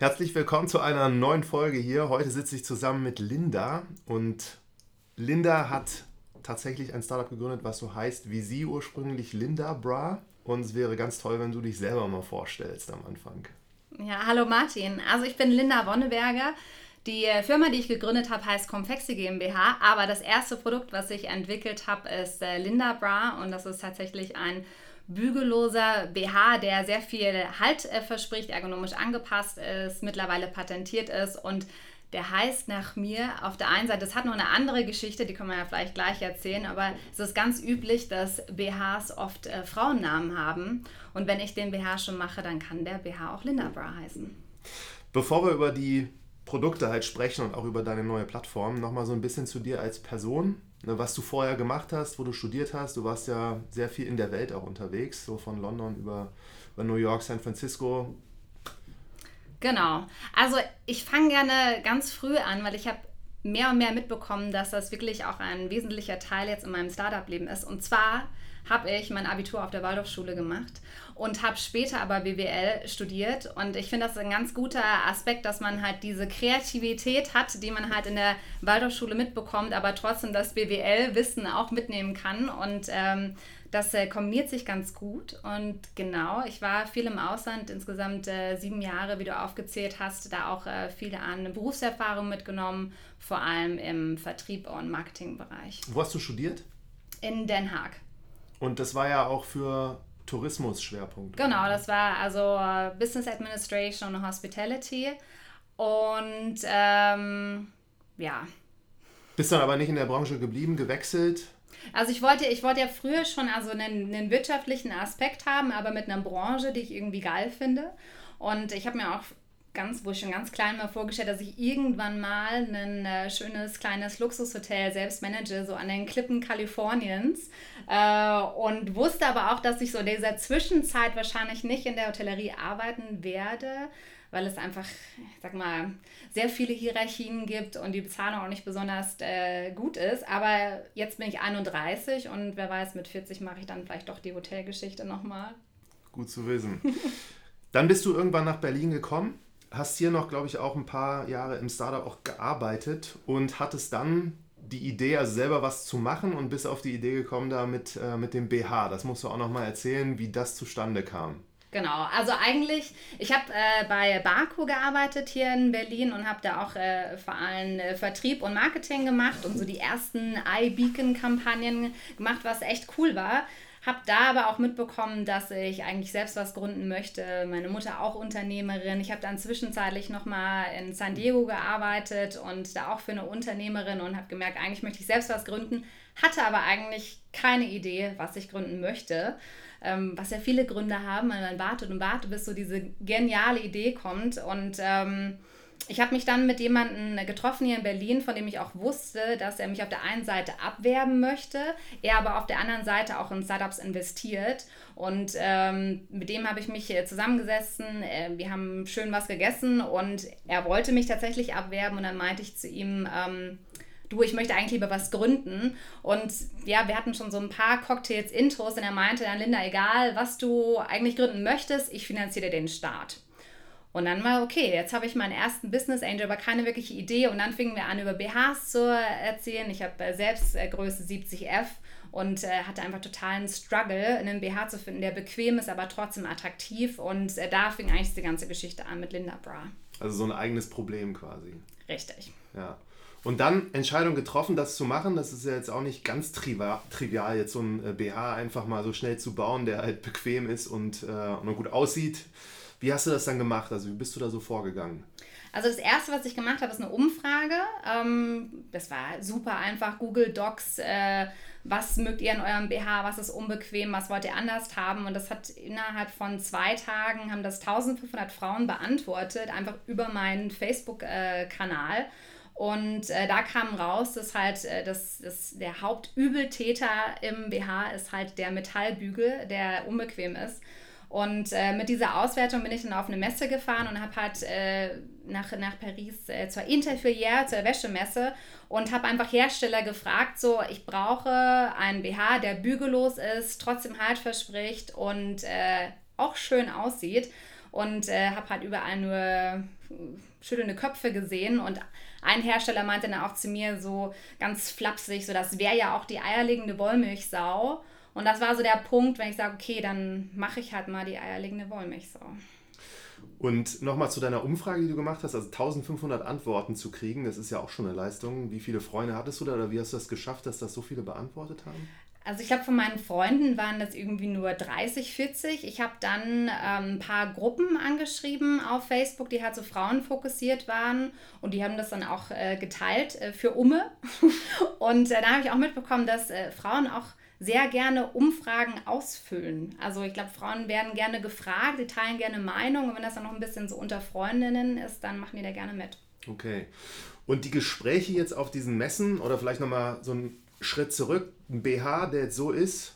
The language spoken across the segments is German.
Herzlich willkommen zu einer neuen Folge hier. Heute sitze ich zusammen mit Linda und Linda hat tatsächlich ein Startup gegründet, was so heißt wie sie ursprünglich Linda Bra. Und es wäre ganz toll, wenn du dich selber mal vorstellst am Anfang. Ja, hallo Martin. Also ich bin Linda Wonneberger. Die Firma, die ich gegründet habe, heißt Confexi GmbH, aber das erste Produkt, was ich entwickelt habe, ist äh, Linda Bra und das ist tatsächlich ein bügelloser BH, der sehr viel Halt äh, verspricht, ergonomisch angepasst ist, mittlerweile patentiert ist und der heißt nach mir auf der einen Seite, das hat noch eine andere Geschichte, die können wir ja vielleicht gleich erzählen, aber es ist ganz üblich, dass BHs oft äh, Frauennamen haben. Und wenn ich den BH schon mache, dann kann der BH auch Linda Bra heißen. Bevor wir über die Produkte halt sprechen und auch über deine neue Plattform, nochmal so ein bisschen zu dir als Person. Ne, was du vorher gemacht hast, wo du studiert hast. Du warst ja sehr viel in der Welt auch unterwegs, so von London über, über New York, San Francisco. Genau. Also ich fange gerne ganz früh an, weil ich habe mehr und mehr mitbekommen, dass das wirklich auch ein wesentlicher Teil jetzt in meinem Startup-Leben ist. Und zwar habe ich mein Abitur auf der Waldorfschule gemacht und habe später aber BWL studiert. Und ich finde das ein ganz guter Aspekt, dass man halt diese Kreativität hat, die man halt in der Waldorfschule mitbekommt, aber trotzdem das BWL-Wissen auch mitnehmen kann. Und ähm, das äh, kombiniert sich ganz gut. Und genau, ich war viel im Ausland, insgesamt äh, sieben Jahre, wie du aufgezählt hast, da auch äh, viele an Berufserfahrung mitgenommen, vor allem im Vertrieb und Marketingbereich. Wo hast du studiert? In Den Haag. Und das war ja auch für Tourismus-Schwerpunkt. Genau, das war also Business Administration und Hospitality. Und ähm, ja. Bist dann aber nicht in der Branche geblieben, gewechselt? Also ich wollte, ich wollte ja früher schon also einen, einen wirtschaftlichen Aspekt haben, aber mit einer Branche, die ich irgendwie geil finde. Und ich habe mir auch ganz, wo ich schon ganz klein mal vorgestellt, dass ich irgendwann mal ein äh, schönes kleines Luxushotel selbst manage, so an den Klippen Kaliforniens. Äh, und wusste aber auch, dass ich so in dieser Zwischenzeit wahrscheinlich nicht in der Hotellerie arbeiten werde, weil es einfach, ich sag mal, sehr viele Hierarchien gibt und die Bezahlung auch nicht besonders äh, gut ist. Aber jetzt bin ich 31 und wer weiß, mit 40 mache ich dann vielleicht doch die Hotelgeschichte nochmal. Gut zu wissen. dann bist du irgendwann nach Berlin gekommen, hast hier noch, glaube ich, auch ein paar Jahre im Startup auch gearbeitet und hattest dann die Idee, also selber was zu machen und bist auf die Idee gekommen da mit, äh, mit dem BH. Das musst du auch nochmal erzählen, wie das zustande kam. Genau, also eigentlich, ich habe äh, bei Barco gearbeitet hier in Berlin und habe da auch äh, vor allem äh, Vertrieb und Marketing gemacht und so die ersten iBeacon-Kampagnen gemacht, was echt cool war. Habe da aber auch mitbekommen, dass ich eigentlich selbst was gründen möchte. Meine Mutter auch Unternehmerin. Ich habe dann zwischenzeitlich nochmal in San Diego gearbeitet und da auch für eine Unternehmerin und habe gemerkt, eigentlich möchte ich selbst was gründen. Hatte aber eigentlich keine Idee, was ich gründen möchte ähm, was ja viele Gründe haben, weil man wartet und wartet, bis so diese geniale Idee kommt. Und ähm, ich habe mich dann mit jemandem getroffen hier in Berlin, von dem ich auch wusste, dass er mich auf der einen Seite abwerben möchte, er aber auf der anderen Seite auch in Startups investiert. Und ähm, mit dem habe ich mich zusammengesessen, äh, wir haben schön was gegessen und er wollte mich tatsächlich abwerben und dann meinte ich zu ihm, ähm, du, ich möchte eigentlich lieber was gründen. Und ja, wir hatten schon so ein paar Cocktails, Intros und er meinte dann, Linda, egal, was du eigentlich gründen möchtest, ich finanziere den Start. Und dann war okay, jetzt habe ich meinen ersten Business Angel, aber keine wirkliche Idee. Und dann fingen wir an, über BHs zu erzählen. Ich habe äh, selbst äh, Größe 70F und äh, hatte einfach totalen Struggle, einen BH zu finden, der bequem ist, aber trotzdem attraktiv. Und äh, da fing eigentlich die ganze Geschichte an mit Linda Bra. Also so ein eigenes Problem quasi. Richtig. Ja. Und dann Entscheidung getroffen, das zu machen. Das ist ja jetzt auch nicht ganz trivial, jetzt so ein BH einfach mal so schnell zu bauen, der halt bequem ist und, äh, und gut aussieht. Wie hast du das dann gemacht? Also wie bist du da so vorgegangen? Also das erste, was ich gemacht habe, ist eine Umfrage. Ähm, das war super einfach. Google Docs, äh, was mögt ihr in eurem BH, was ist unbequem, was wollt ihr anders haben? Und das hat innerhalb von zwei Tagen haben das 1500 Frauen beantwortet, einfach über meinen Facebook-Kanal. Und äh, da kam raus, dass halt äh, das, das, der Hauptübeltäter im BH ist halt der Metallbügel, der unbequem ist. Und äh, mit dieser Auswertung bin ich dann auf eine Messe gefahren und habe halt äh, nach, nach Paris äh, zur Interfilière, zur Wäschemesse und habe einfach Hersteller gefragt, so ich brauche einen BH, der bügellos ist, trotzdem Halt verspricht und äh, auch schön aussieht. Und äh, habe halt überall nur schüttelnde Köpfe gesehen und ein Hersteller meinte dann auch zu mir so ganz flapsig, so das wäre ja auch die eierlegende Wollmilchsau. Und das war so der Punkt, wenn ich sage, okay, dann mache ich halt mal die eierlegende Wollmilchsau. Und nochmal zu deiner Umfrage, die du gemacht hast, also 1500 Antworten zu kriegen, das ist ja auch schon eine Leistung. Wie viele Freunde hattest du da oder wie hast du das geschafft, dass das so viele beantwortet haben? Also ich glaube, von meinen Freunden waren das irgendwie nur 30, 40. Ich habe dann ähm, ein paar Gruppen angeschrieben auf Facebook, die halt so Frauen fokussiert waren und die haben das dann auch äh, geteilt äh, für Umme. und äh, da habe ich auch mitbekommen, dass äh, Frauen auch sehr gerne Umfragen ausfüllen. Also ich glaube, Frauen werden gerne gefragt, die teilen gerne Meinung und wenn das dann noch ein bisschen so unter Freundinnen ist, dann machen die da gerne mit. Okay. Und die Gespräche jetzt auf diesen Messen oder vielleicht nochmal so einen Schritt zurück, ein BH, der jetzt so ist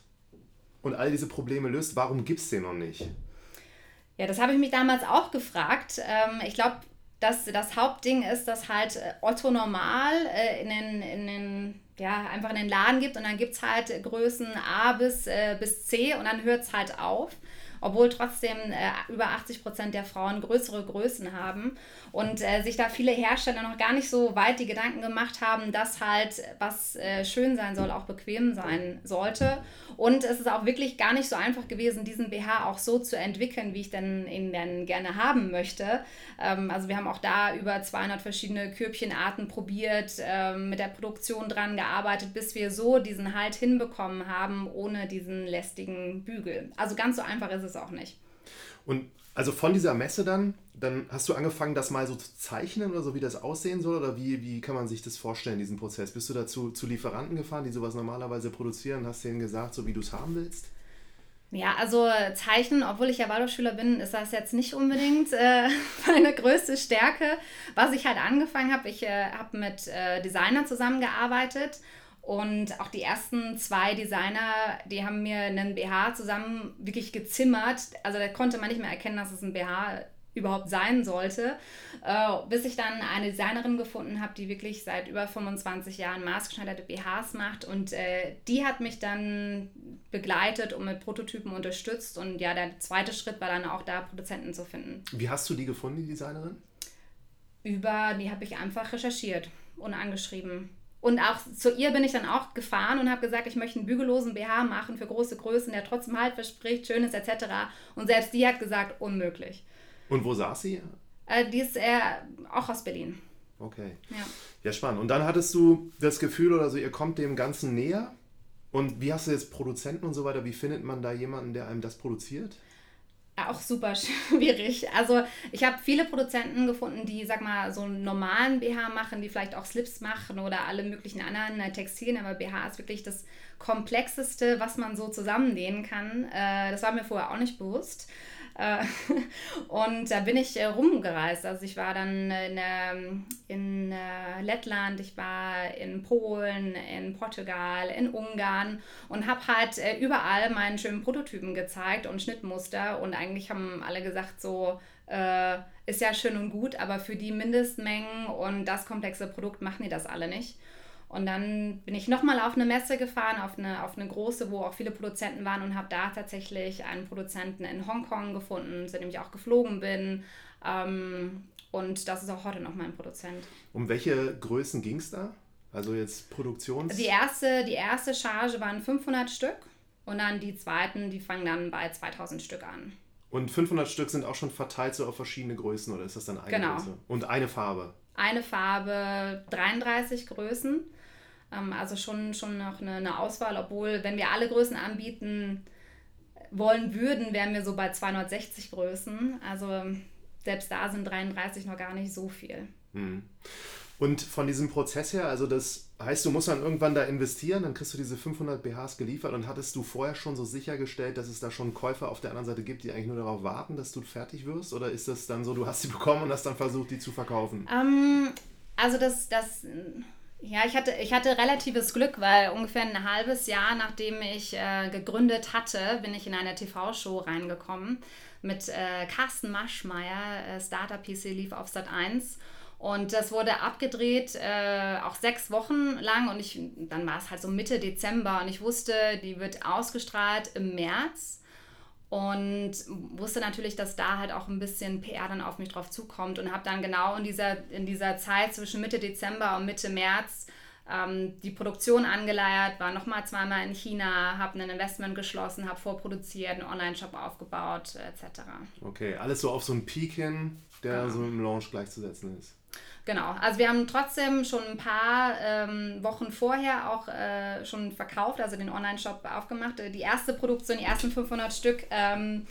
und all diese Probleme löst, warum gibt es den noch nicht? Ja, das habe ich mich damals auch gefragt. Ähm, ich glaube, dass das Hauptding ist, dass halt äh, Otto normal äh, in den, in den ja, einfach in den Laden gibt und dann gibt es halt Größen A bis, äh, bis C und dann hört es halt auf obwohl trotzdem äh, über 80 Prozent der Frauen größere Größen haben und äh, sich da viele Hersteller noch gar nicht so weit die Gedanken gemacht haben, dass halt was äh, schön sein soll, auch bequem sein sollte. Und es ist auch wirklich gar nicht so einfach gewesen, diesen BH auch so zu entwickeln, wie ich denn ihn denn gerne haben möchte. Ähm, also wir haben auch da über 200 verschiedene Körbchenarten probiert, ähm, mit der Produktion dran gearbeitet, bis wir so diesen Halt hinbekommen haben, ohne diesen lästigen Bügel. Also ganz so einfach ist es es auch nicht. Und also von dieser Messe dann, dann hast du angefangen, das mal so zu zeichnen oder so, wie das aussehen soll? Oder wie, wie kann man sich das vorstellen, diesen Prozess? Bist du dazu zu Lieferanten gefahren, die sowas normalerweise produzieren, hast denen gesagt, so wie du es haben willst? Ja, also Zeichnen, obwohl ich ja Waldorfschüler bin, ist das jetzt nicht unbedingt äh, meine größte Stärke. Was ich halt angefangen habe, ich äh, habe mit äh, Designern zusammengearbeitet und auch die ersten zwei Designer, die haben mir einen BH zusammen wirklich gezimmert. Also da konnte man nicht mehr erkennen, dass es ein BH überhaupt sein sollte, äh, bis ich dann eine Designerin gefunden habe, die wirklich seit über 25 Jahren maßgeschneiderte BHs macht und äh, die hat mich dann begleitet und mit Prototypen unterstützt und ja, der zweite Schritt war dann auch da, Produzenten zu finden. Wie hast du die gefunden, die Designerin? Über, die habe ich einfach recherchiert und angeschrieben. Und auch zu ihr bin ich dann auch gefahren und habe gesagt, ich möchte einen bügellosen BH machen für große Größen, der trotzdem Halt verspricht, schön ist etc. Und selbst die hat gesagt, unmöglich. Und wo saß sie? Äh, die ist äh, auch aus Berlin. Okay. Ja. ja, spannend. Und dann hattest du das Gefühl oder so, ihr kommt dem Ganzen näher? Und wie hast du jetzt Produzenten und so weiter? Wie findet man da jemanden, der einem das produziert? Auch super schwierig. Also ich habe viele Produzenten gefunden, die, sag mal, so einen normalen BH machen, die vielleicht auch Slips machen oder alle möglichen anderen äh, Textilien, aber BH ist wirklich das komplexeste, was man so zusammennähen kann. Äh, das war mir vorher auch nicht bewusst. Äh, und da bin ich äh, rumgereist. Also ich war dann in, in Lettland, ich war in Polen, in Portugal, in Ungarn und habe halt äh, überall meinen schönen Prototypen gezeigt und Schnittmuster. Und eigentlich haben alle gesagt, so ist ja schön und gut, aber für die Mindestmengen und das komplexe Produkt machen die das alle nicht. Und dann bin ich nochmal auf eine Messe gefahren, auf eine, auf eine große, wo auch viele Produzenten waren und habe da tatsächlich einen Produzenten in Hongkong gefunden, zu dem ich auch geflogen bin. Ähm, und das ist auch heute noch mein Produzent. Um welche Größen ging es da? Also jetzt Produktions... Die erste, die erste Charge waren 500 Stück und dann die zweiten, die fangen dann bei 2000 Stück an. Und 500 Stück sind auch schon verteilt so auf verschiedene Größen oder ist das dann eine genau. Größe? Und eine Farbe? Eine Farbe, 33 Größen. Ähm, also schon, schon noch eine, eine Auswahl, obwohl, wenn wir alle Größen anbieten wollen würden, wären wir so bei 260 Größen. Also selbst da sind 33 noch gar nicht so viel. Mhm. Und von diesem Prozess her, also das heißt, du musst dann irgendwann da investieren, dann kriegst du diese 500 BHs geliefert und hattest du vorher schon so sichergestellt, dass es da schon Käufer auf der anderen Seite gibt, die eigentlich nur darauf warten, dass du fertig wirst? Oder ist das dann so, du hast sie bekommen und hast dann versucht, die zu verkaufen? Ähm, also das, das, ja, ich hatte, ich hatte relatives Glück, weil ungefähr ein halbes Jahr nachdem ich äh, gegründet hatte, bin ich in eine TV-Show reingekommen mit äh, Carsten Maschmeyer, äh, Startup PC lief auf Sat 1 und das wurde abgedreht, äh, auch sechs Wochen lang. Und ich, dann war es halt so Mitte Dezember. Und ich wusste, die wird ausgestrahlt im März. Und wusste natürlich, dass da halt auch ein bisschen PR dann auf mich drauf zukommt. Und habe dann genau in dieser, in dieser Zeit zwischen Mitte Dezember und Mitte März ähm, die Produktion angeleiert, war nochmal zweimal in China, habe ein Investment geschlossen, habe vorproduziert, einen Online-Shop aufgebaut, etc. Okay, alles so auf so einen Peak hin, der genau. so im Launch gleichzusetzen ist. Genau, also wir haben trotzdem schon ein paar ähm, Wochen vorher auch äh, schon verkauft, also den Online-Shop aufgemacht. Die erste Produktion, die ersten 500 Stück ähm,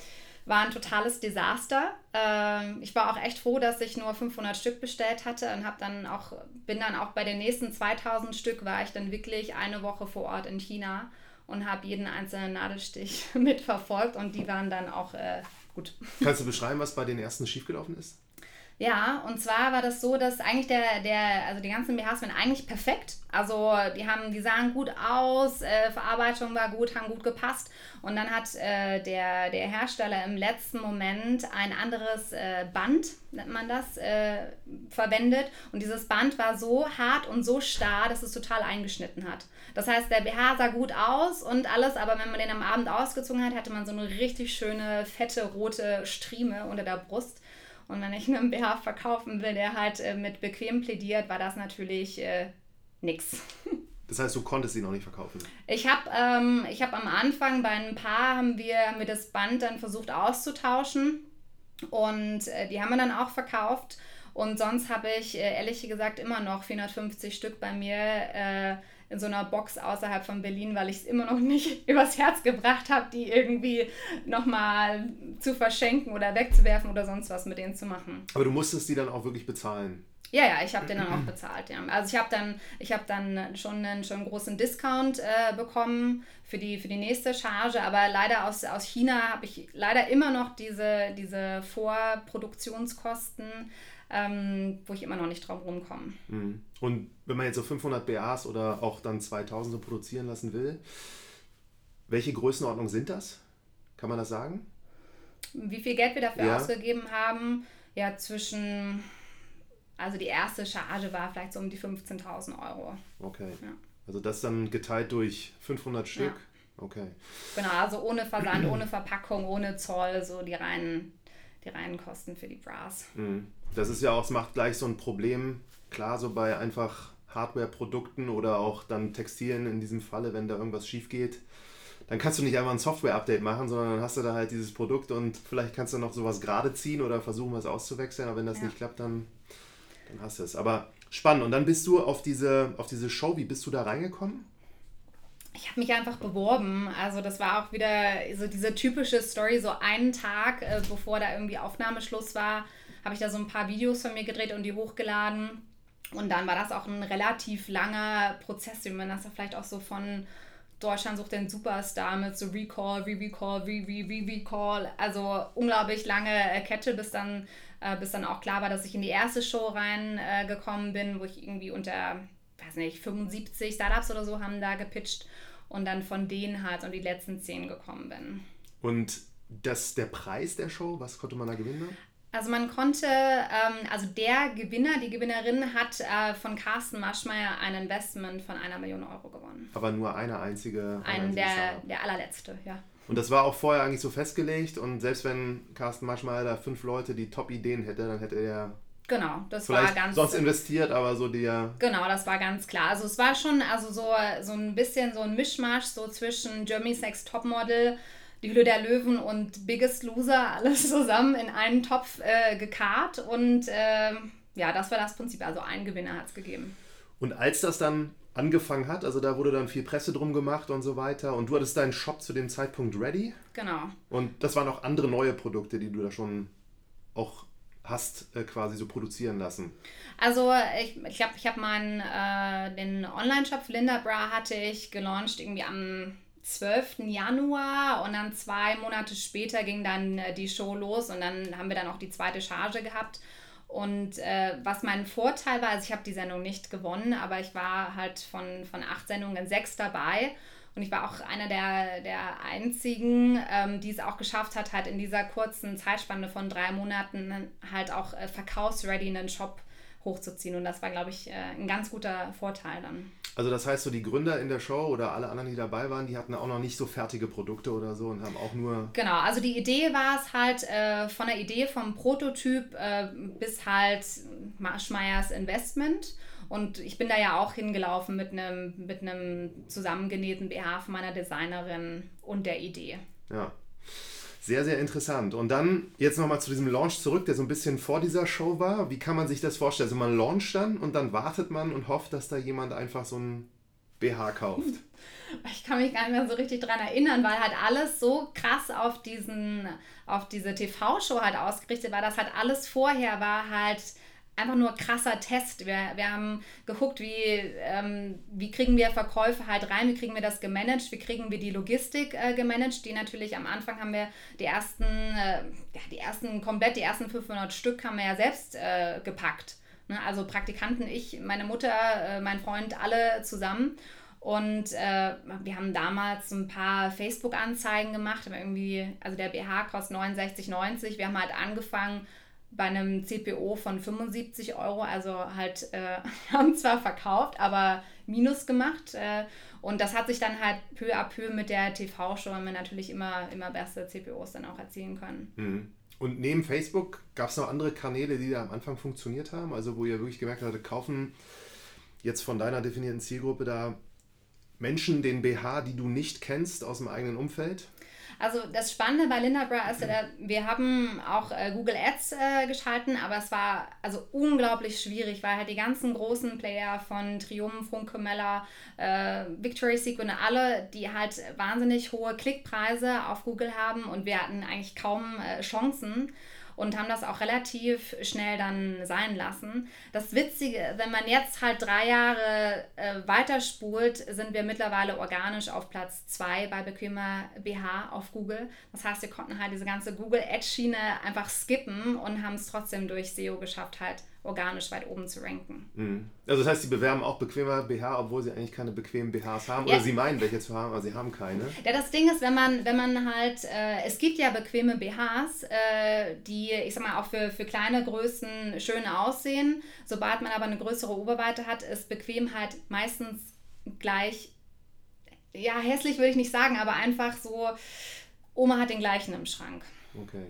war ein totales Desaster. Ähm, ich war auch echt froh, dass ich nur 500 Stück bestellt hatte und habe dann auch bin dann auch bei den nächsten 2000 Stück war ich dann wirklich eine Woche vor Ort in China und habe jeden einzelnen Nadelstich mitverfolgt und die waren dann auch äh, gut. Kannst du beschreiben, was bei den ersten schiefgelaufen ist? Ja, und zwar war das so, dass eigentlich der, der, also die ganzen BHs waren eigentlich perfekt. Also die haben, die sahen gut aus, äh, Verarbeitung war gut, haben gut gepasst. Und dann hat äh, der, der Hersteller im letzten Moment ein anderes äh, Band, nennt man das, äh, verwendet. Und dieses Band war so hart und so starr, dass es total eingeschnitten hat. Das heißt, der BH sah gut aus und alles, aber wenn man den am Abend ausgezogen hat, hatte man so eine richtig schöne, fette, rote Strieme unter der Brust. Und wenn ich einen BH verkaufen will, der halt äh, mit bequem plädiert, war das natürlich äh, nix. Das heißt, du konntest ihn noch nicht verkaufen? Ich habe ähm, hab am Anfang bei ein paar haben wir, haben wir das Band dann versucht auszutauschen und äh, die haben wir dann auch verkauft. Und sonst habe ich äh, ehrlich gesagt immer noch 450 Stück bei mir äh, in so einer Box außerhalb von Berlin, weil ich es immer noch nicht übers Herz gebracht habe, die irgendwie nochmal zu verschenken oder wegzuwerfen oder sonst was mit denen zu machen. Aber du musstest die dann auch wirklich bezahlen? Ja, ja, ich habe den dann auch bezahlt, ja. Also ich habe dann, hab dann schon einen, schon einen großen Discount äh, bekommen für die, für die nächste Charge, aber leider aus, aus China habe ich leider immer noch diese, diese Vorproduktionskosten ähm, wo ich immer noch nicht drauf rumkomme. Mhm. Und wenn man jetzt so 500 BAs oder auch dann 2000 so produzieren lassen will, welche Größenordnung sind das? Kann man das sagen? Wie viel Geld wir dafür ja. ausgegeben haben? Ja, zwischen, also die erste Charge war vielleicht so um die 15.000 Euro. Okay. Ja. Also das dann geteilt durch 500 Stück? Ja. Okay. Genau, also ohne Versand, ohne Verpackung, ohne Zoll, so die reinen, die reinen Kosten für die Bras. Mhm das ist ja auch, es macht gleich so ein Problem, klar, so bei einfach Hardware-Produkten oder auch dann Textilien in diesem Falle, wenn da irgendwas schief geht, dann kannst du nicht einfach ein Software-Update machen, sondern dann hast du da halt dieses Produkt und vielleicht kannst du noch sowas gerade ziehen oder versuchen, was auszuwechseln, aber wenn das ja. nicht klappt, dann, dann hast du es. Aber spannend. Und dann bist du auf diese, auf diese Show, wie bist du da reingekommen? Ich habe mich einfach beworben. Also das war auch wieder so diese typische Story, so einen Tag, äh, bevor da irgendwie Aufnahmeschluss war, habe ich da so ein paar Videos von mir gedreht und die hochgeladen. Und dann war das auch ein relativ langer Prozess, wie man das vielleicht auch so von Deutschland sucht den Superstar mit so Recall, Re-Recall, Re-Re-Re-Recall. Also unglaublich lange äh, Kette, bis dann, äh, bis dann auch klar war, dass ich in die erste Show reingekommen äh, bin, wo ich irgendwie unter, weiß nicht, 75 Startups oder so haben da gepitcht und dann von denen halt um die letzten zehn gekommen bin. Und das, der Preis der Show, was konnte man da gewinnen? Also man konnte, ähm, also der Gewinner, die Gewinnerin hat äh, von Carsten Maschmeyer ein Investment von einer Million Euro gewonnen. Aber nur eine einzige. Ein, der, der allerletzte, ja. Und das war auch vorher eigentlich so festgelegt und selbst wenn Carsten Maschmeyer da fünf Leute, die Top-Ideen hätte, dann hätte er Genau, das war ganz. Sonst investiert, aber so der. Genau, das war ganz klar. Also es war schon also so, so ein bisschen so ein Mischmasch so zwischen Jeremy's Next Topmodel die Hülle der Löwen und Biggest Loser alles zusammen in einen Topf äh, gekarrt und äh, ja, das war das Prinzip. Also ein Gewinner hat es gegeben. Und als das dann angefangen hat, also da wurde dann viel Presse drum gemacht und so weiter und du hattest deinen Shop zu dem Zeitpunkt ready. Genau. Und das waren auch andere neue Produkte, die du da schon auch hast äh, quasi so produzieren lassen? Also ich glaube, ich, hab, ich habe meinen äh, den Online-Shop Linda Bra hatte ich gelauncht irgendwie am 12. Januar und dann zwei Monate später ging dann äh, die Show los und dann haben wir dann auch die zweite Charge gehabt. Und äh, was mein Vorteil war, also ich habe die Sendung nicht gewonnen, aber ich war halt von, von acht Sendungen in sechs dabei. Und ich war auch einer der, der einzigen, ähm, die es auch geschafft hat, halt in dieser kurzen Zeitspanne von drei Monaten halt auch äh, verkaufsready einen Shop hochzuziehen. Und das war, glaube ich, äh, ein ganz guter Vorteil dann. Also das heißt, so die Gründer in der Show oder alle anderen, die dabei waren, die hatten auch noch nicht so fertige Produkte oder so und haben auch nur... Genau, also die Idee war es halt äh, von der Idee vom Prototyp äh, bis halt Marschmeyers Investment. Und ich bin da ja auch hingelaufen mit einem mit zusammengenähten BH von meiner Designerin und der Idee. Ja. Sehr, sehr interessant. Und dann jetzt nochmal zu diesem Launch zurück, der so ein bisschen vor dieser Show war. Wie kann man sich das vorstellen? Also man launcht dann und dann wartet man und hofft, dass da jemand einfach so ein BH kauft. Ich kann mich gar nicht mehr so richtig dran erinnern, weil halt alles so krass auf diesen, auf diese TV-Show halt ausgerichtet war, dass halt alles vorher war halt einfach nur krasser Test. Wir, wir haben geguckt, wie, ähm, wie kriegen wir Verkäufe halt rein, wie kriegen wir das gemanagt, wie kriegen wir die Logistik äh, gemanagt. Die natürlich am Anfang haben wir die ersten, äh, ja, die ersten, komplett die ersten 500 Stück haben wir ja selbst äh, gepackt. Ne? Also Praktikanten, ich, meine Mutter, äh, mein Freund, alle zusammen. Und äh, wir haben damals ein paar Facebook-Anzeigen gemacht, irgendwie, also der BH kostet 69,90. Wir haben halt angefangen, bei einem CPO von 75 Euro, also halt, äh, haben zwar verkauft, aber Minus gemacht. Äh, und das hat sich dann halt peu à peu mit der TV-Show, haben wir natürlich immer, immer beste CPOs dann auch erzielen können. Mhm. Und neben Facebook gab es noch andere Kanäle, die da am Anfang funktioniert haben? Also wo ihr wirklich gemerkt habt, kaufen jetzt von deiner definierten Zielgruppe da Menschen den BH, die du nicht kennst aus dem eigenen Umfeld? Also das Spannende bei Linda Bra ist, äh, wir haben auch äh, Google Ads äh, geschalten, aber es war also unglaublich schwierig, weil halt die ganzen großen Player von Triumph, Funke Meller, äh, Victoria's Secret alle, die halt wahnsinnig hohe Klickpreise auf Google haben und wir hatten eigentlich kaum äh, Chancen und haben das auch relativ schnell dann sein lassen. Das Witzige, wenn man jetzt halt drei Jahre äh, weiterspult, sind wir mittlerweile organisch auf Platz zwei bei bequemer BH auf Google. Das heißt, wir konnten halt diese ganze Google Ad-Schiene einfach skippen und haben es trotzdem durch SEO geschafft, halt organisch weit oben zu ranken. Mhm. Also das heißt, sie bewerben auch bequemer BH, obwohl sie eigentlich keine bequemen BHs haben ja. oder sie meinen, welche zu haben, aber sie haben keine. Ja, das Ding ist, wenn man, wenn man halt, äh, es gibt ja bequeme BHs, äh, die, ich sag mal, auch für, für kleine Größen schön aussehen. Sobald man aber eine größere Oberweite hat, ist bequem halt meistens gleich, ja, hässlich würde ich nicht sagen, aber einfach so, Oma hat den gleichen im Schrank. Okay.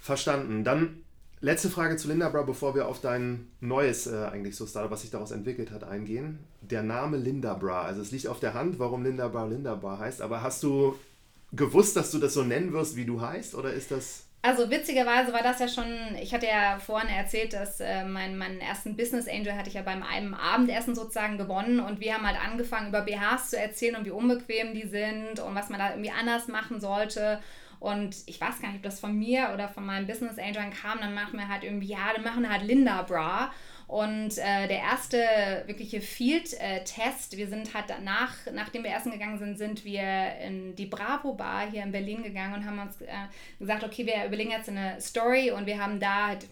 Verstanden. Dann Letzte Frage zu Linda Bra, bevor wir auf dein neues äh, eigentlich so Startup, was sich daraus entwickelt hat, eingehen. Der Name Linda Bra, also es liegt auf der Hand, warum Linda Bra Linda Bra heißt, aber hast du gewusst, dass du das so nennen wirst, wie du heißt, oder ist das... Also witzigerweise war das ja schon, ich hatte ja vorhin erzählt, dass äh, mein, meinen ersten Business Angel hatte ich ja beim einem Abendessen sozusagen gewonnen und wir haben halt angefangen über BHs zu erzählen und wie unbequem die sind und was man da irgendwie anders machen sollte. Und ich weiß gar nicht, ob das von mir oder von meinen Business Angeln kam. Dann machen wir halt irgendwie, ja, dann machen wir halt Linda Bra. Und äh, der erste wirkliche Field-Test, wir sind halt danach, nachdem wir essen gegangen sind, sind wir in die Bravo Bar hier in Berlin gegangen und haben uns äh, gesagt, okay, wir überlegen jetzt eine Story und wir haben da halt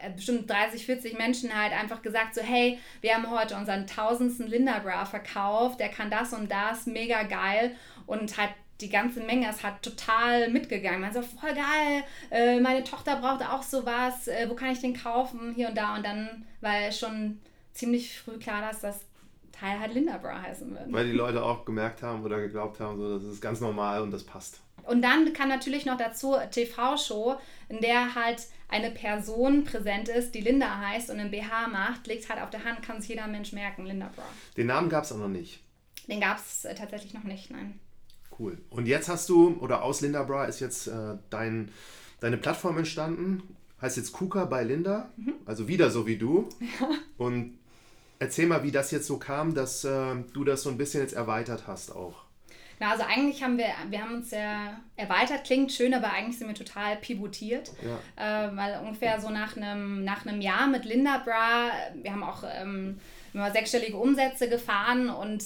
äh, bestimmt 30, 40 Menschen halt einfach gesagt, so hey, wir haben heute unseren tausendsten Linda Bra verkauft, der kann das und das, mega geil und halt die ganze Menge ist halt total mitgegangen. Also voll geil, äh, meine Tochter braucht auch sowas, äh, wo kann ich den kaufen, hier und da. Und dann war schon ziemlich früh klar, dass das Teil halt Linda Bra heißen wird. Weil die Leute auch gemerkt haben oder geglaubt haben, so, das ist ganz normal und das passt. Und dann kann natürlich noch dazu TV-Show, in der halt eine Person präsent ist, die Linda heißt und ein BH macht, liegt halt auf der Hand, kann sich jeder Mensch merken, Linda Bra. Den Namen gab es auch noch nicht. Den gab es äh, tatsächlich noch nicht, nein. Cool. Und jetzt hast du, oder aus Linda Bra ist jetzt äh, dein, deine Plattform entstanden. Heißt jetzt KUKA bei Linda, mhm. also wieder so wie du. Ja. Und erzähl mal, wie das jetzt so kam, dass äh, du das so ein bisschen jetzt erweitert hast auch. Na, also eigentlich haben wir, wir haben uns ja erweitert, klingt schön, aber eigentlich sind wir total pivotiert. Ja. Äh, weil ungefähr so nach einem, nach einem Jahr mit Linda Bra, wir haben auch ähm, immer sechsstellige Umsätze gefahren und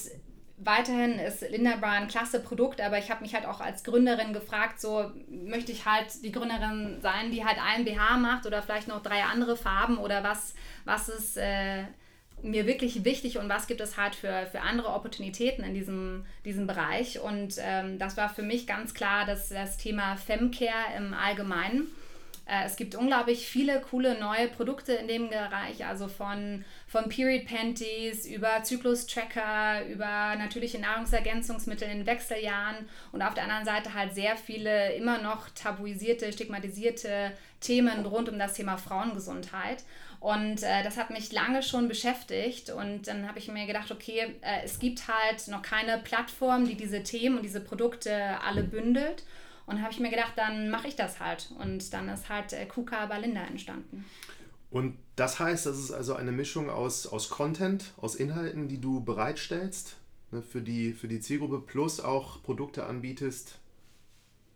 weiterhin ist Linda ein klasse Produkt, aber ich habe mich halt auch als Gründerin gefragt, so möchte ich halt die Gründerin sein, die halt einen BH macht oder vielleicht noch drei andere Farben oder was, was ist äh, mir wirklich wichtig und was gibt es halt für, für andere Opportunitäten in diesem, diesem Bereich. Und ähm, das war für mich ganz klar dass das Thema Femcare im Allgemeinen. Äh, es gibt unglaublich viele coole neue Produkte in dem Bereich, also von, von Period Panties über Zyklus-Tracker, über natürliche Nahrungsergänzungsmittel in Wechseljahren und auf der anderen Seite halt sehr viele immer noch tabuisierte, stigmatisierte Themen rund um das Thema Frauengesundheit. Und äh, das hat mich lange schon beschäftigt. Und dann habe ich mir gedacht, okay, äh, es gibt halt noch keine Plattform, die diese Themen und diese Produkte alle bündelt. Und habe ich mir gedacht, dann mache ich das halt. Und dann ist halt äh, Kuka Balinda entstanden. Und das heißt, das ist also eine Mischung aus, aus Content, aus Inhalten, die du bereitstellst ne, für, die, für die Zielgruppe, plus auch Produkte anbietest,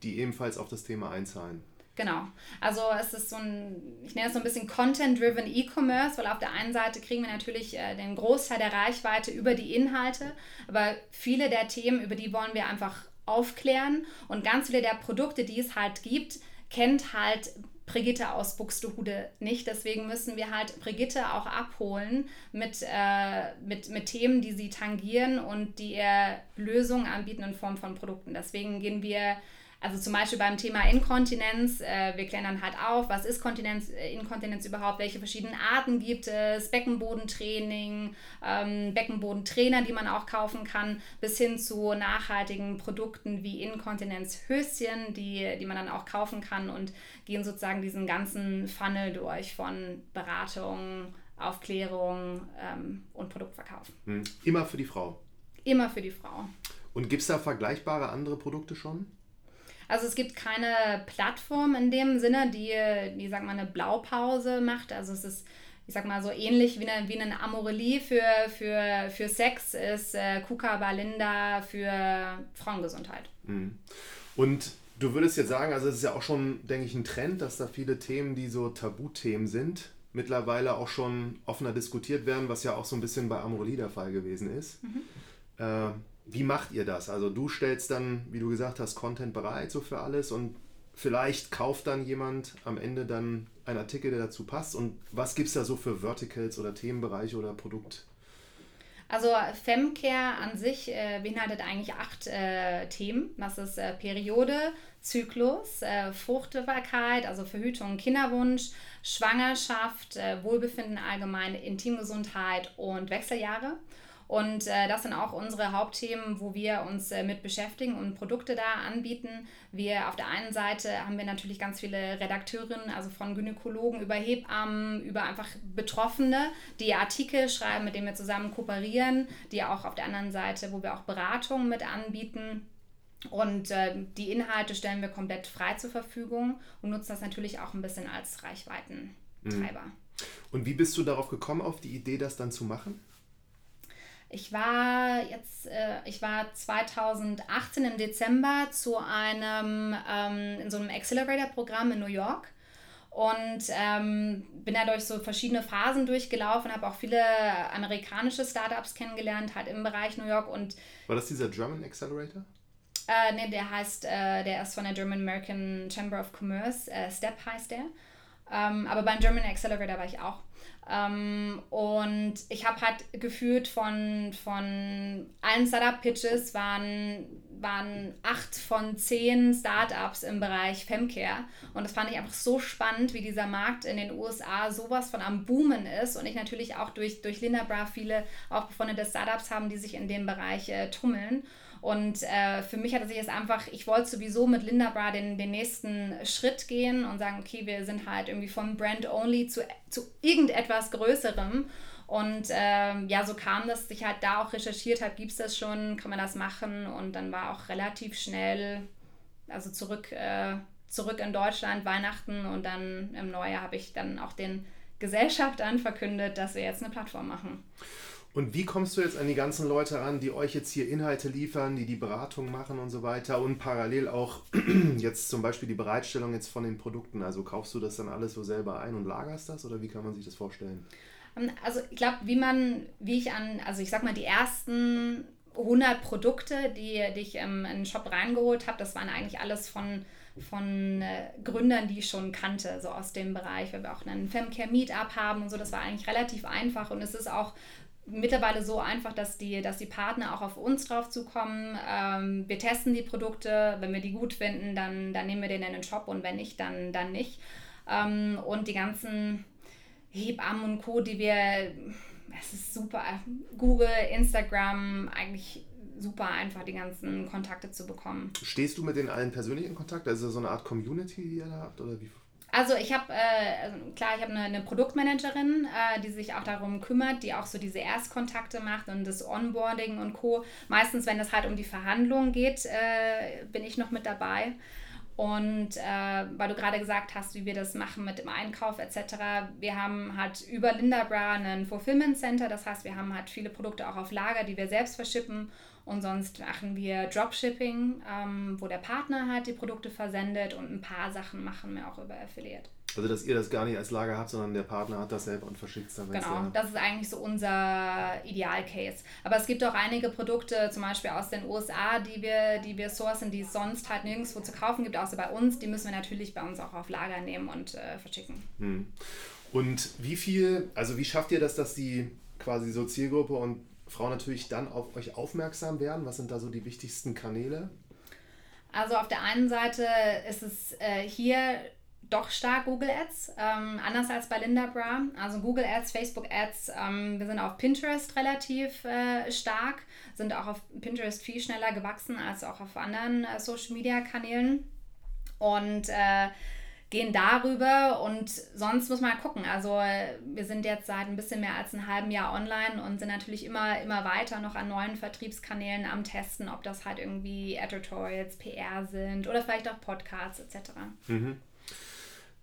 die ebenfalls auf das Thema einzahlen. Genau. Also es ist so ein, ich nenne es so ein bisschen Content-Driven E-Commerce, weil auf der einen Seite kriegen wir natürlich äh, den Großteil der Reichweite über die Inhalte, aber viele der Themen, über die wollen wir einfach aufklären und ganz viele der Produkte, die es halt gibt, kennt halt Brigitte aus Buxtehude nicht. Deswegen müssen wir halt Brigitte auch abholen mit, äh, mit, mit Themen, die sie tangieren und die ihr Lösungen anbieten in Form von Produkten. Deswegen gehen wir also zum Beispiel beim Thema Inkontinenz, äh, wir klären dann halt auf, was ist Kontinenz, äh, Inkontinenz überhaupt, welche verschiedenen Arten gibt es, Beckenbodentraining, ähm, Beckenbodentrainer, die man auch kaufen kann, bis hin zu nachhaltigen Produkten wie Inkontinenzhöschen, die, die man dann auch kaufen kann und gehen sozusagen diesen ganzen Funnel durch von Beratung, Aufklärung ähm, und Produktverkauf. Hm. Immer für die Frau. Immer für die Frau. Und gibt es da vergleichbare andere Produkte schon? Also es gibt keine Plattform in dem Sinne, die, die sag mal, eine Blaupause macht. Also es ist, ich sag mal, so ähnlich wie eine, wie eine Amorelie für, für, für Sex ist äh, Kuka Balinda für Frauengesundheit. Mhm. Und du würdest jetzt sagen, also es ist ja auch schon, denke ich, ein Trend, dass da viele Themen, die so Tabuthemen sind, mittlerweile auch schon offener diskutiert werden, was ja auch so ein bisschen bei Amorelie der Fall gewesen ist. Mhm. Äh, wie macht ihr das? Also du stellst dann, wie du gesagt hast, Content bereit so für alles und vielleicht kauft dann jemand am Ende dann einen Artikel, der dazu passt. Und was gibt es da so für Verticals oder Themenbereiche oder Produkt? Also Femcare an sich äh, beinhaltet eigentlich acht äh, Themen. Das ist äh, Periode, Zyklus, äh, Fruchtbarkeit, also Verhütung, Kinderwunsch, Schwangerschaft, äh, Wohlbefinden allgemein, Intimgesundheit und Wechseljahre. Und äh, das sind auch unsere Hauptthemen, wo wir uns äh, mit beschäftigen und Produkte da anbieten. Wir auf der einen Seite haben wir natürlich ganz viele Redakteurinnen, also von Gynäkologen über Hebammen, über einfach Betroffene, die Artikel schreiben, mit denen wir zusammen kooperieren, die auch auf der anderen Seite, wo wir auch Beratungen mit anbieten. Und äh, die Inhalte stellen wir komplett frei zur Verfügung und nutzen das natürlich auch ein bisschen als Reichweitentreiber. Mhm. Und wie bist du darauf gekommen, auf die Idee, das dann zu machen? Ich war jetzt, äh, ich war 2018 im Dezember zu einem, ähm, in so einem Accelerator-Programm in New York und ähm, bin da durch so verschiedene Phasen durchgelaufen, habe auch viele amerikanische Startups kennengelernt, halt im Bereich New York und... War das dieser German Accelerator? Äh, ne, der heißt, äh, der ist von der German American Chamber of Commerce, äh, STEP heißt der. Ähm, aber beim German Accelerator war ich auch. Ähm, und ich habe halt gefühlt von, von allen Startup-Pitches waren, waren acht von zehn Startups im Bereich Femcare. Und das fand ich einfach so spannend, wie dieser Markt in den USA sowas von am Boomen ist. Und ich natürlich auch durch, durch Linda Bra viele auch befreundete Startups haben, die sich in dem Bereich äh, tummeln. Und äh, für mich hat es sich jetzt einfach, ich wollte sowieso mit Linda Bra den, den nächsten Schritt gehen und sagen, okay, wir sind halt irgendwie von Brand Only zu, zu irgendetwas Größerem. Und ähm, ja, so kam das, ich halt da auch recherchiert habe, gibt es das schon, kann man das machen? Und dann war auch relativ schnell, also zurück, äh, zurück in Deutschland, Weihnachten und dann im Neujahr habe ich dann auch den Gesellschaftern verkündet, dass wir jetzt eine Plattform machen. Und wie kommst du jetzt an die ganzen Leute ran, die euch jetzt hier Inhalte liefern, die die Beratung machen und so weiter und parallel auch jetzt zum Beispiel die Bereitstellung jetzt von den Produkten? Also kaufst du das dann alles so selber ein und lagerst das oder wie kann man sich das vorstellen? Ähm, also ich glaube, wie man, wie ich an, also ich sag mal, die ersten 100 Produkte, die, die ich ähm, in den Shop reingeholt habe, das waren eigentlich alles von, von äh, Gründern, die ich schon kannte, so aus dem Bereich, weil wir auch einen Femcare Meetup haben und so. Das war eigentlich relativ einfach und es ist auch mittlerweile so einfach, dass die, dass die Partner auch auf uns drauf zukommen. Ähm, wir testen die Produkte, wenn wir die gut finden, dann, dann nehmen wir den in den Shop und wenn nicht, dann, dann nicht. Ähm, und die ganzen Hebammen und Co., die wir es ist super. Google, Instagram, eigentlich super einfach, die ganzen Kontakte zu bekommen. Stehst du mit den allen persönlich in Kontakt? Also so eine Art Community, die ihr da habt? Oder wie? Also ich habe, äh, also klar, ich habe eine, eine, Produktmanagerin, äh, die sich auch darum kümmert, die auch so diese Erstkontakte macht und das Onboarding und Co. Meistens, wenn es halt um die Verhandlungen geht, äh, bin ich noch mit dabei. Und äh, weil du gerade gesagt hast, wie wir das machen mit dem Einkauf etc., wir haben halt über Lindabra ein Fulfillment Center, das heißt, wir haben halt viele Produkte auch auf Lager, die wir selbst verschippen und sonst machen wir Dropshipping, ähm, wo der Partner halt die Produkte versendet und ein paar Sachen machen wir auch über Affiliate. Also, dass ihr das gar nicht als Lager habt, sondern der Partner hat das selber und verschickt es dann. Genau, das ist eigentlich so unser Idealcase. Aber es gibt auch einige Produkte, zum Beispiel aus den USA, die wir, die wir sourcen, die es sonst halt nirgendwo zu kaufen gibt, außer bei uns. Die müssen wir natürlich bei uns auch auf Lager nehmen und äh, verschicken. Hm. Und wie viel, also wie schafft ihr das, dass die quasi so Zielgruppe und Frauen natürlich dann auf euch aufmerksam werden? Was sind da so die wichtigsten Kanäle? Also auf der einen Seite ist es äh, hier doch stark Google Ads, ähm, anders als bei Linda Bra. Also Google Ads, Facebook Ads, ähm, wir sind auf Pinterest relativ äh, stark, sind auch auf Pinterest viel schneller gewachsen als auch auf anderen äh, Social Media Kanälen und äh, gehen darüber und sonst muss man gucken. Also wir sind jetzt seit ein bisschen mehr als einem halben Jahr online und sind natürlich immer, immer weiter noch an neuen Vertriebskanälen am Testen, ob das halt irgendwie Editorials, PR sind oder vielleicht auch Podcasts etc. Mhm.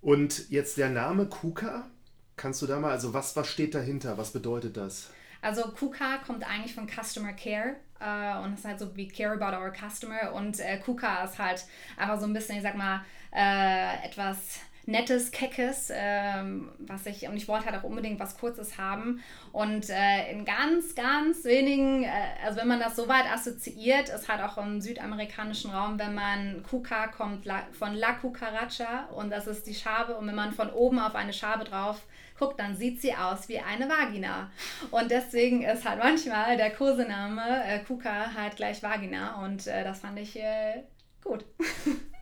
Und jetzt der Name KUKA, kannst du da mal, also was, was steht dahinter? Was bedeutet das? Also KUKA kommt eigentlich von Customer Care äh, und ist halt so wie Care about our Customer und äh, KUKA ist halt einfach so ein bisschen, ich sag mal, äh, etwas nettes, keckes, ähm, was ich, und ich wollte halt auch unbedingt was Kurzes haben. Und äh, in ganz, ganz wenigen, äh, also wenn man das so weit assoziiert, ist halt auch im südamerikanischen Raum, wenn man Kuka kommt la, von La Cucaracha und das ist die Schabe. Und wenn man von oben auf eine Schabe drauf guckt, dann sieht sie aus wie eine Vagina. Und deswegen ist halt manchmal der Kosename äh, Kuka halt gleich Vagina. Und äh, das fand ich äh, gut.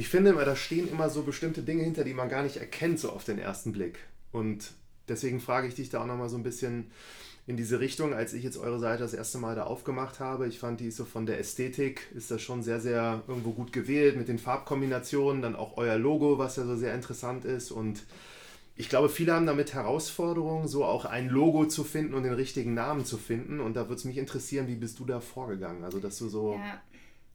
Ich finde immer, da stehen immer so bestimmte Dinge hinter, die man gar nicht erkennt, so auf den ersten Blick. Und deswegen frage ich dich da auch nochmal so ein bisschen in diese Richtung, als ich jetzt eure Seite das erste Mal da aufgemacht habe. Ich fand die so von der Ästhetik, ist das schon sehr, sehr irgendwo gut gewählt mit den Farbkombinationen, dann auch euer Logo, was ja so sehr interessant ist. Und ich glaube, viele haben damit Herausforderungen, so auch ein Logo zu finden und den richtigen Namen zu finden. Und da würde es mich interessieren, wie bist du da vorgegangen? Also, dass du so. Ja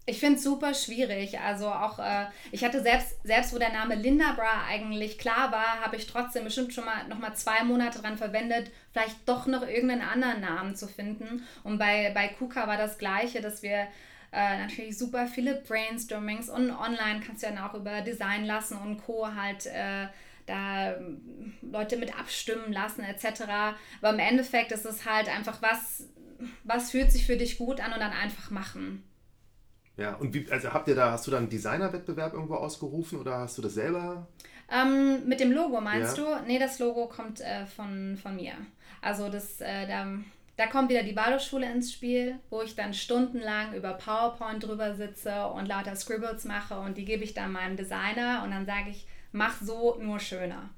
ich finde es super schwierig. Also auch, äh, ich hatte selbst, selbst wo der Name Linda Bra eigentlich klar war, habe ich trotzdem bestimmt schon mal noch mal zwei Monate dran verwendet, vielleicht doch noch irgendeinen anderen Namen zu finden. Und bei, bei Kuka war das gleiche, dass wir äh, natürlich super viele Brainstormings und online kannst du ja auch über Design lassen und Co. halt äh, da Leute mit abstimmen lassen etc. Aber im Endeffekt ist es halt einfach was, was fühlt sich für dich gut an und dann einfach machen. Ja, und wie, also habt ihr da, hast du da einen Designerwettbewerb irgendwo ausgerufen oder hast du das selber? Ähm, mit dem Logo meinst ja. du? Nee, das Logo kommt äh, von, von mir. Also das, äh, da, da kommt wieder die Waldorfschule ins Spiel, wo ich dann stundenlang über PowerPoint drüber sitze und lauter Scribbles mache und die gebe ich dann meinem Designer und dann sage ich, mach so nur schöner.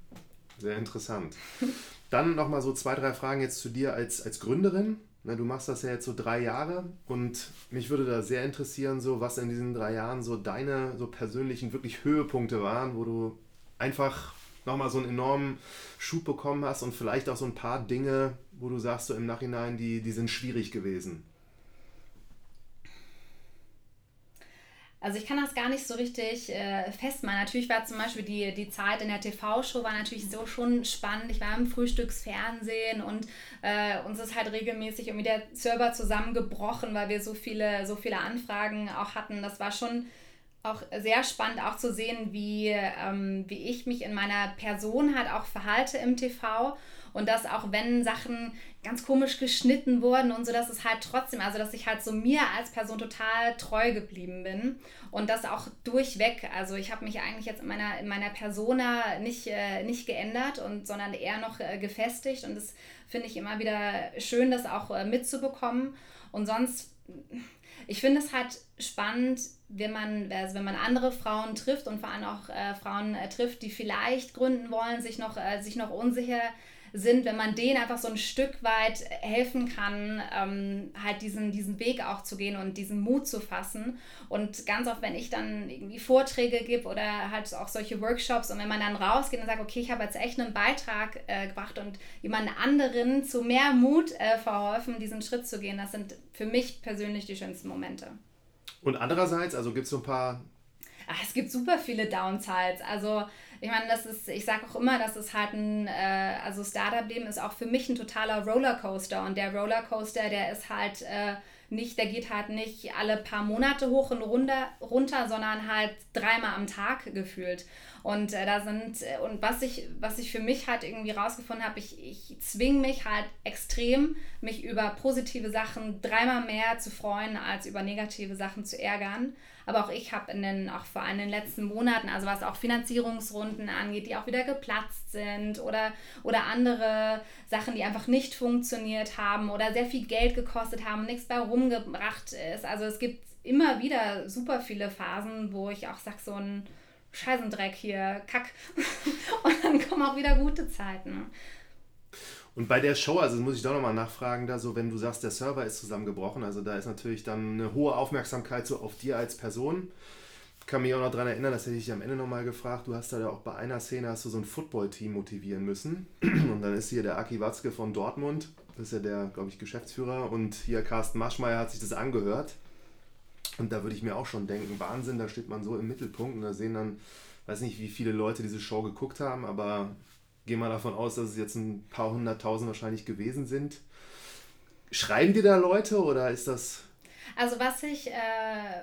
Sehr interessant. Dann nochmal so zwei, drei Fragen jetzt zu dir als, als Gründerin. Na, du machst das ja jetzt so drei Jahre und mich würde da sehr interessieren, so was in diesen drei Jahren so deine so persönlichen wirklich Höhepunkte waren, wo du einfach nochmal so einen enormen Schub bekommen hast und vielleicht auch so ein paar Dinge, wo du sagst so im Nachhinein, die, die sind schwierig gewesen. Also ich kann das gar nicht so richtig äh, festmachen. Natürlich war zum Beispiel die, die Zeit in der TV-Show war natürlich so schon spannend. Ich war im Frühstücksfernsehen und äh, uns ist halt regelmäßig irgendwie der Server zusammengebrochen, weil wir so viele, so viele Anfragen auch hatten. Das war schon auch sehr spannend auch zu sehen, wie, ähm, wie ich mich in meiner Person halt auch verhalte im TV und dass auch wenn Sachen ganz komisch geschnitten wurden und so, dass es halt trotzdem, also dass ich halt so mir als Person total treu geblieben bin. Und das auch durchweg, also ich habe mich eigentlich jetzt in meiner, in meiner Persona nicht, äh, nicht geändert und sondern eher noch äh, gefestigt. Und das finde ich immer wieder schön, das auch äh, mitzubekommen. Und sonst ich finde es halt spannend, wenn man, also wenn man andere Frauen trifft und vor allem auch äh, Frauen äh, trifft, die vielleicht gründen wollen, sich noch, äh, sich noch unsicher sind, wenn man denen einfach so ein Stück weit helfen kann, ähm, halt diesen, diesen Weg auch zu gehen und diesen Mut zu fassen. Und ganz oft, wenn ich dann irgendwie Vorträge gebe oder halt auch solche Workshops und wenn man dann rausgeht und sagt, okay, ich habe jetzt echt einen Beitrag äh, gebracht und jemand anderen zu mehr Mut äh, verholfen, diesen Schritt zu gehen, das sind für mich persönlich die schönsten Momente. Und andererseits, also gibt es so ein paar Ach, es gibt super viele Downsides. Also ich meine, das ist, ich sage auch immer, dass es halt ein, äh, also Startup-Leben ist auch für mich ein totaler Rollercoaster und der Rollercoaster, der ist halt äh, nicht, der geht halt nicht alle paar Monate hoch und runter, runter sondern halt dreimal am Tag gefühlt. Und äh, da sind, äh, und was ich, was ich für mich halt irgendwie rausgefunden habe, ich, ich zwinge mich halt extrem, mich über positive Sachen dreimal mehr zu freuen, als über negative Sachen zu ärgern. Aber auch ich habe in den, auch vor allem in den letzten Monaten, also was auch Finanzierungsrunden angeht, die auch wieder geplatzt sind oder, oder andere Sachen, die einfach nicht funktioniert haben oder sehr viel Geld gekostet haben, nichts bei rumgebracht ist. Also es gibt immer wieder super viele Phasen, wo ich auch sage, so ein Scheißendreck hier, Kack. Und dann kommen auch wieder gute Zeiten. Und bei der Show, also muss ich doch nochmal nachfragen, da so, wenn du sagst, der Server ist zusammengebrochen, also da ist natürlich dann eine hohe Aufmerksamkeit so auf dir als Person. Ich kann mich auch noch daran erinnern, das hätte ich am Ende nochmal gefragt, du hast da ja auch bei einer Szene hast du so ein Football-Team motivieren müssen. Und dann ist hier der Aki Watzke von Dortmund, das ist ja der, glaube ich, Geschäftsführer, und hier Carsten Maschmeyer hat sich das angehört. Und da würde ich mir auch schon denken, Wahnsinn, da steht man so im Mittelpunkt und da sehen dann, weiß nicht, wie viele Leute diese Show geguckt haben, aber gehe mal davon aus, dass es jetzt ein paar hunderttausend wahrscheinlich gewesen sind. Schreiben dir da Leute oder ist das. Also was ich. Äh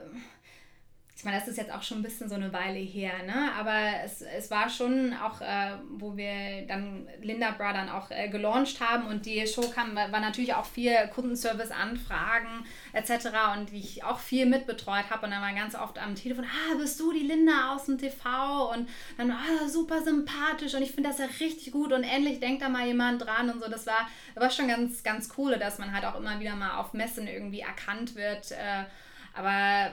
ich meine, das ist jetzt auch schon ein bisschen so eine Weile her, ne? aber es, es war schon auch, äh, wo wir dann Linda Bra dann auch äh, gelauncht haben und die Show kam, war natürlich auch viel Kundenservice-Anfragen etc. und die ich auch viel mitbetreut habe und dann war ganz oft am Telefon, ah, bist du die Linda aus dem TV und dann, ah, super sympathisch und ich finde das ja richtig gut und endlich denkt da mal jemand dran und so, das war, war schon ganz, ganz cool, dass man halt auch immer wieder mal auf Messen irgendwie erkannt wird, äh, aber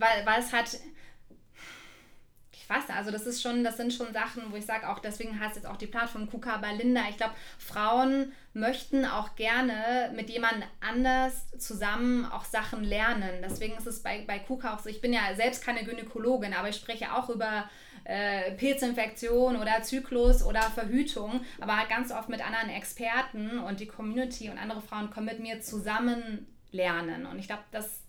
weil, weil es hat, ich weiß also das ist schon, das sind schon Sachen, wo ich sage, auch deswegen heißt jetzt auch die Plattform KUKA bei Linda. Ich glaube, Frauen möchten auch gerne mit jemand anders zusammen auch Sachen lernen. Deswegen ist es bei, bei KUKA auch so, ich bin ja selbst keine Gynäkologin, aber ich spreche auch über äh, Pilzinfektion oder Zyklus oder Verhütung, aber halt ganz oft mit anderen Experten und die Community und andere Frauen kommen mit mir zusammen lernen. Und ich glaube, das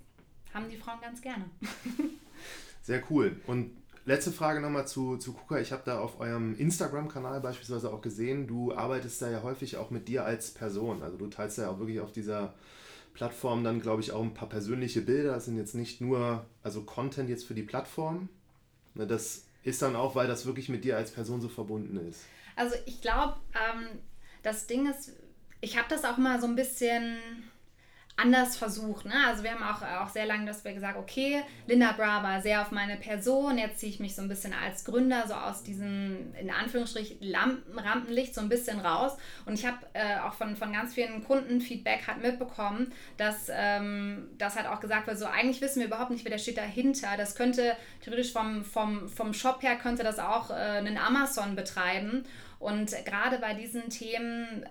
haben die Frauen ganz gerne. Sehr cool. Und letzte Frage nochmal zu, zu Kuka. Ich habe da auf eurem Instagram-Kanal beispielsweise auch gesehen, du arbeitest da ja häufig auch mit dir als Person. Also du teilst ja auch wirklich auf dieser Plattform dann, glaube ich, auch ein paar persönliche Bilder. Das sind jetzt nicht nur, also Content jetzt für die Plattform. Ne, das ist dann auch, weil das wirklich mit dir als Person so verbunden ist. Also ich glaube, ähm, das Ding ist, ich habe das auch mal so ein bisschen anders versucht. Ne? Also wir haben auch, auch sehr lange, dass wir gesagt, okay, Linda Bra war sehr auf meine Person, jetzt ziehe ich mich so ein bisschen als Gründer so aus diesem, in Anführungsstrich, Lampen, Rampenlicht so ein bisschen raus. Und ich habe äh, auch von, von ganz vielen Kunden Feedback hat mitbekommen, dass ähm, das hat auch gesagt wird, so eigentlich wissen wir überhaupt nicht, wer der steht dahinter. Das könnte theoretisch vom, vom, vom Shop her könnte das auch äh, einen Amazon betreiben. Und gerade bei diesen Themen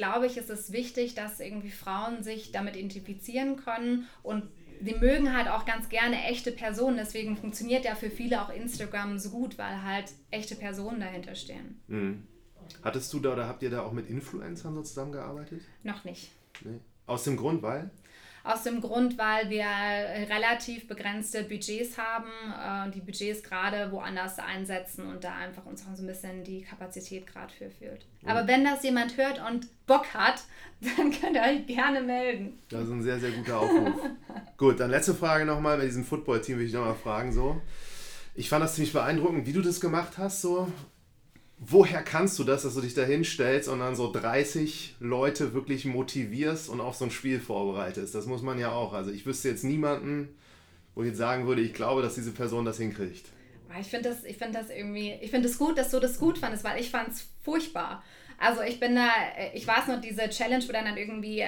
glaube ich, ist es wichtig, dass irgendwie Frauen sich damit identifizieren können und die mögen halt auch ganz gerne echte Personen. Deswegen funktioniert ja für viele auch Instagram so gut, weil halt echte Personen dahinter stehen. Mhm. Hattest du da oder habt ihr da auch mit Influencern so zusammengearbeitet? Noch nicht. Nee. Aus dem Grund, weil? Aus dem Grund, weil wir relativ begrenzte Budgets haben äh, und die Budgets gerade woanders einsetzen und da einfach uns auch so ein bisschen die Kapazität gerade für führt. Mhm. Aber wenn das jemand hört und Bock hat, dann könnt ihr euch gerne melden. Das ist ein sehr, sehr guter Aufruf. Gut, dann letzte Frage nochmal bei diesem Football-Team will ich nochmal fragen so. Ich fand das ziemlich beeindruckend, wie du das gemacht hast so woher kannst du das, dass du dich da hinstellst und dann so 30 Leute wirklich motivierst und auf so ein Spiel vorbereitest? Das muss man ja auch. Also ich wüsste jetzt niemanden, wo ich jetzt sagen würde, ich glaube, dass diese Person das hinkriegt. Ich finde das, find das irgendwie, ich finde es das gut, dass du das gut fandest, weil ich fand es furchtbar. Also ich bin da, ich weiß noch, diese Challenge wurde dann irgendwie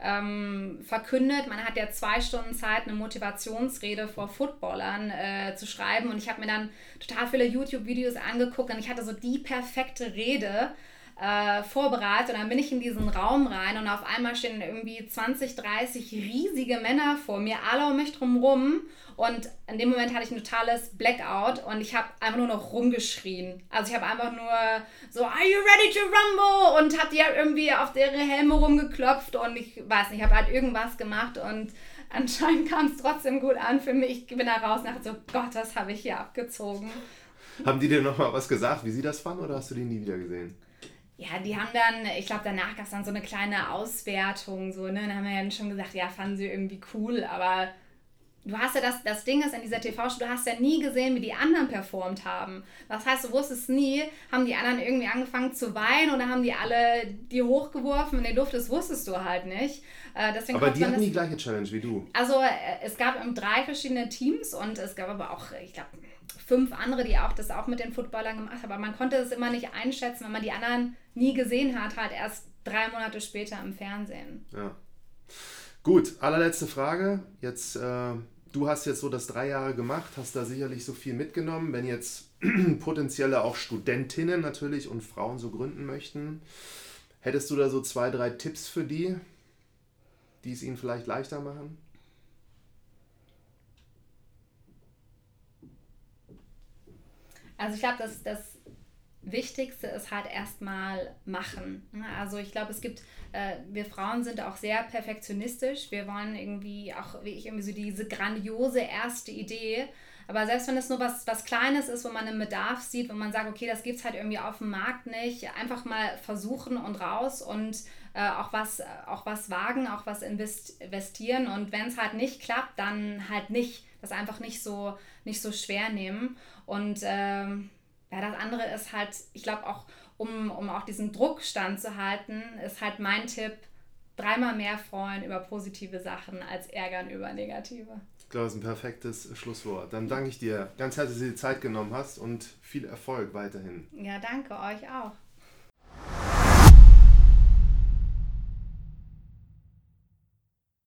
ähm, verkündet. Man hat ja zwei Stunden Zeit, eine Motivationsrede vor Footballern äh, zu schreiben. Und ich habe mir dann total viele YouTube-Videos angeguckt und ich hatte so die perfekte Rede äh, vorbereitet und dann bin ich in diesen Raum rein und auf einmal stehen irgendwie 20, 30 riesige Männer vor mir, alle um mich drumherum und in dem Moment hatte ich ein totales Blackout und ich habe einfach nur noch rumgeschrien. Also ich habe einfach nur so, are you ready to rumble? Und habe die halt irgendwie auf deren Helme rumgeklopft und ich weiß nicht, ich habe halt irgendwas gemacht und anscheinend kam es trotzdem gut an für mich. Ich bin da raus und dachte so, Gott, was habe ich hier abgezogen. Haben die dir nochmal was gesagt, wie sie das fanden oder hast du die nie wieder gesehen? Ja, die haben dann, ich glaube, danach gab es dann so eine kleine Auswertung, so, ne? Dann haben wir ja schon gesagt, ja, fanden sie irgendwie cool, aber du hast ja das, das Ding ist in dieser TV-Show, du hast ja nie gesehen, wie die anderen performt haben. Das heißt, du wusstest nie, haben die anderen irgendwie angefangen zu weinen oder haben die alle die hochgeworfen in die Luft, das wusstest du halt nicht. Äh, deswegen aber die hatten die gleiche Challenge wie du. Also äh, es gab drei verschiedene Teams und es gab aber auch, ich glaube, fünf andere, die auch das auch mit den Footballern gemacht haben. Aber man konnte es immer nicht einschätzen, wenn man die anderen nie gesehen hat, halt erst drei Monate später im Fernsehen. Ja. Gut, allerletzte Frage. Jetzt äh, du hast jetzt so das drei Jahre gemacht, hast da sicherlich so viel mitgenommen. Wenn jetzt potenzielle auch Studentinnen natürlich und Frauen so gründen möchten, hättest du da so zwei, drei Tipps für die, die es ihnen vielleicht leichter machen? Also ich glaube, dass das Wichtigste ist halt erstmal machen. Also ich glaube, es gibt, äh, wir Frauen sind auch sehr perfektionistisch. Wir wollen irgendwie auch, wie ich irgendwie so diese grandiose erste Idee. Aber selbst wenn es nur was, was Kleines ist, wo man einen Bedarf sieht, wo man sagt, okay, das gibt es halt irgendwie auf dem Markt nicht, einfach mal versuchen und raus und äh, auch, was, auch was wagen, auch was investieren. Und wenn es halt nicht klappt, dann halt nicht. Das einfach nicht so, nicht so schwer nehmen. Und ähm, ja, das andere ist halt, ich glaube auch, um, um auch diesen Druck standzuhalten, ist halt mein Tipp, dreimal mehr freuen über positive Sachen als ärgern über negative. Ich glaube, das ist ein perfektes Schlusswort. Dann danke ich dir ganz herzlich, dass du dir die Zeit genommen hast und viel Erfolg weiterhin. Ja, danke euch auch.